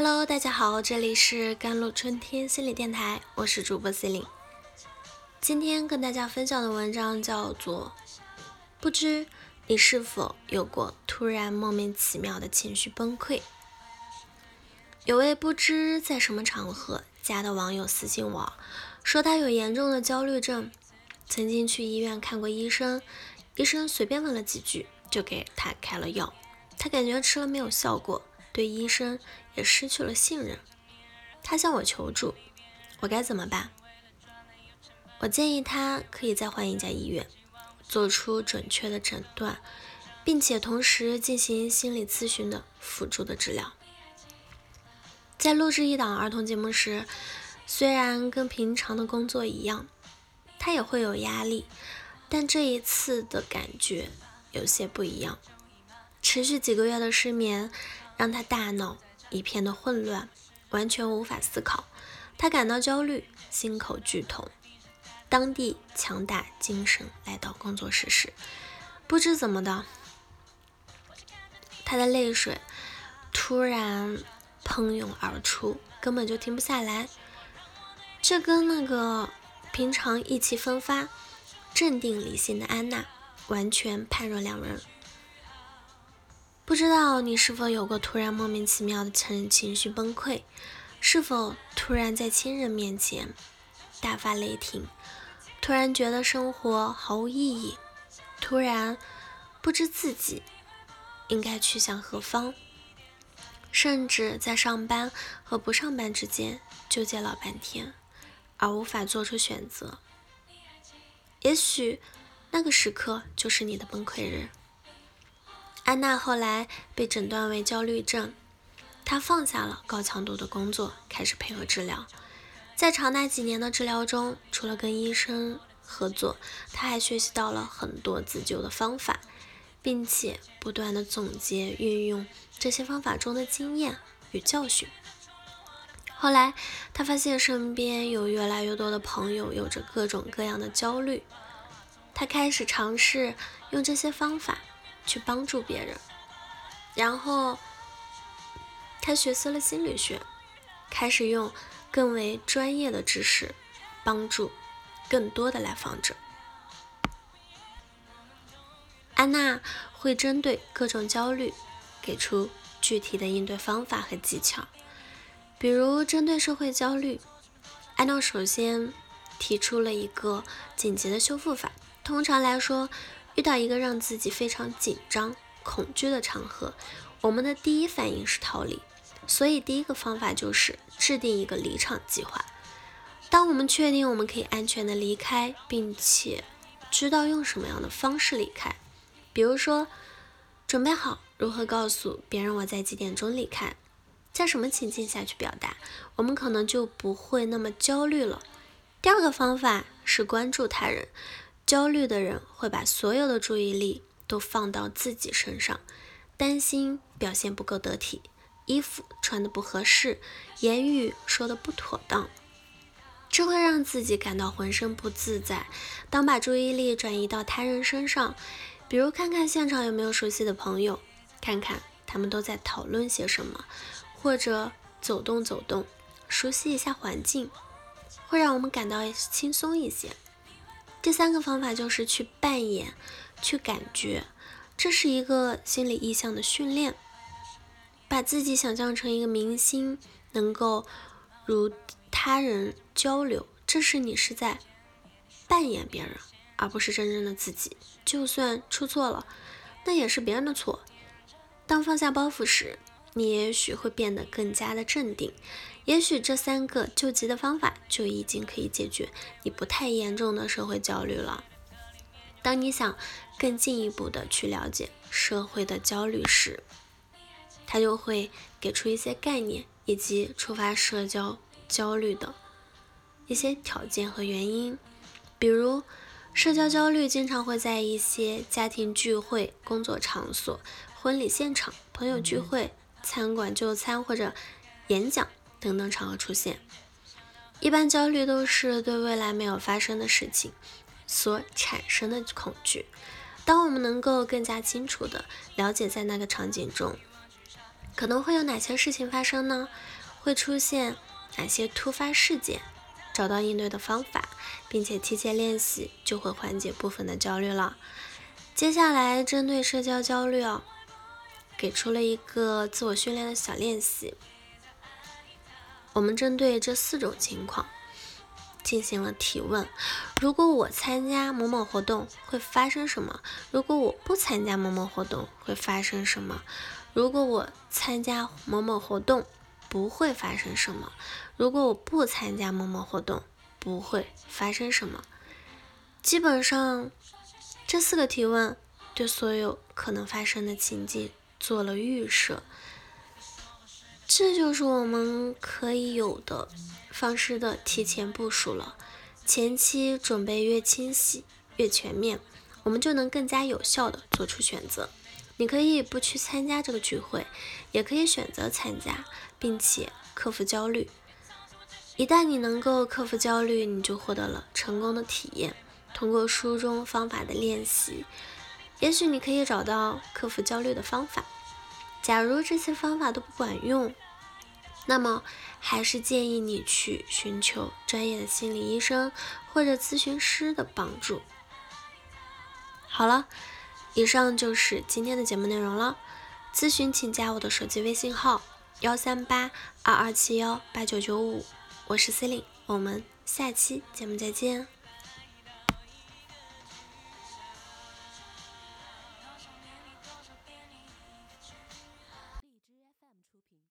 Hello，大家好，这里是甘露春天心理电台，我是主播 C 琳。今天跟大家分享的文章叫做《不知你是否有过突然莫名其妙的情绪崩溃》。有位不知在什么场合加的网友私信我，说他有严重的焦虑症，曾经去医院看过医生，医生随便问了几句就给他开了药，他感觉吃了没有效果。对医生也失去了信任，他向我求助，我该怎么办？我建议他可以再换一家医院，做出准确的诊断，并且同时进行心理咨询的辅助的治疗。在录制一档儿童节目时，虽然跟平常的工作一样，他也会有压力，但这一次的感觉有些不一样，持续几个月的失眠。让他大脑一片的混乱，完全无法思考。他感到焦虑，心口剧痛。当地强打精神来到工作室时，不知怎么的，他的泪水突然喷涌而出，根本就停不下来。这跟那个平常意气风发、镇定理性的安娜完全判若两人。不知道你是否有过突然莫名其妙的情情绪崩溃？是否突然在亲人面前大发雷霆？突然觉得生活毫无意义？突然不知自己应该去向何方？甚至在上班和不上班之间纠结老半天，而无法做出选择？也许那个时刻就是你的崩溃日。安娜后来被诊断为焦虑症，她放下了高强度的工作，开始配合治疗。在长达几年的治疗中，除了跟医生合作，她还学习到了很多自救的方法，并且不断的总结运用这些方法中的经验与教训。后来，她发现身边有越来越多的朋友有着各种各样的焦虑，她开始尝试用这些方法。去帮助别人，然后他学习了心理学，开始用更为专业的知识帮助更多的来访者。安娜会针对各种焦虑给出具体的应对方法和技巧，比如针对社会焦虑，安娜首先提出了一个紧急的修复法。通常来说。遇到一个让自己非常紧张、恐惧的场合，我们的第一反应是逃离。所以，第一个方法就是制定一个离场计划。当我们确定我们可以安全的离开，并且知道用什么样的方式离开，比如说准备好如何告诉别人我在几点钟离开，在什么情境下去表达，我们可能就不会那么焦虑了。第二个方法是关注他人。焦虑的人会把所有的注意力都放到自己身上，担心表现不够得体，衣服穿的不合适，言语说的不妥当，这会让自己感到浑身不自在。当把注意力转移到他人身上，比如看看现场有没有熟悉的朋友，看看他们都在讨论些什么，或者走动走动，熟悉一下环境，会让我们感到轻松一些。第三个方法就是去扮演，去感觉，这是一个心理意向的训练。把自己想象成一个明星，能够如他人交流，这是你是在扮演别人，而不是真正的自己。就算出错了，那也是别人的错。当放下包袱时，你也许会变得更加的镇定。也许这三个救急的方法就已经可以解决你不太严重的社会焦虑了。当你想更进一步的去了解社会的焦虑时，他就会给出一些概念以及触发社交焦虑的一些条件和原因。比如，社交焦虑经常会在一些家庭聚会、工作场所、婚礼现场、朋友聚会、餐馆就餐或者演讲。等等场合出现，一般焦虑都是对未来没有发生的事情所产生的恐惧。当我们能够更加清楚的了解在那个场景中可能会有哪些事情发生呢？会出现哪些突发事件？找到应对的方法，并且提前练习，就会缓解部分的焦虑了。接下来针对社交焦虑哦，给出了一个自我训练的小练习。我们针对这四种情况进行了提问：如果我参加某某活动会发生什么？如果我不参加某某活动会发生什么？如果我参加某某活动不会发生什么？如果我不参加某某活动不会发生什么？基本上这四个提问对所有可能发生的情境做了预设。这就是我们可以有的方式的提前部署了。前期准备越清晰、越全面，我们就能更加有效的做出选择。你可以不去参加这个聚会，也可以选择参加，并且克服焦虑。一旦你能够克服焦虑，你就获得了成功的体验。通过书中方法的练习，也许你可以找到克服焦虑的方法。假如这些方法都不管用，那么还是建议你去寻求专业的心理医生或者咨询师的帮助。好了，以上就是今天的节目内容了。咨询请加我的手机微信号：幺三八二二七幺八九九五，我是 C e l i n e 我们下期节目再见。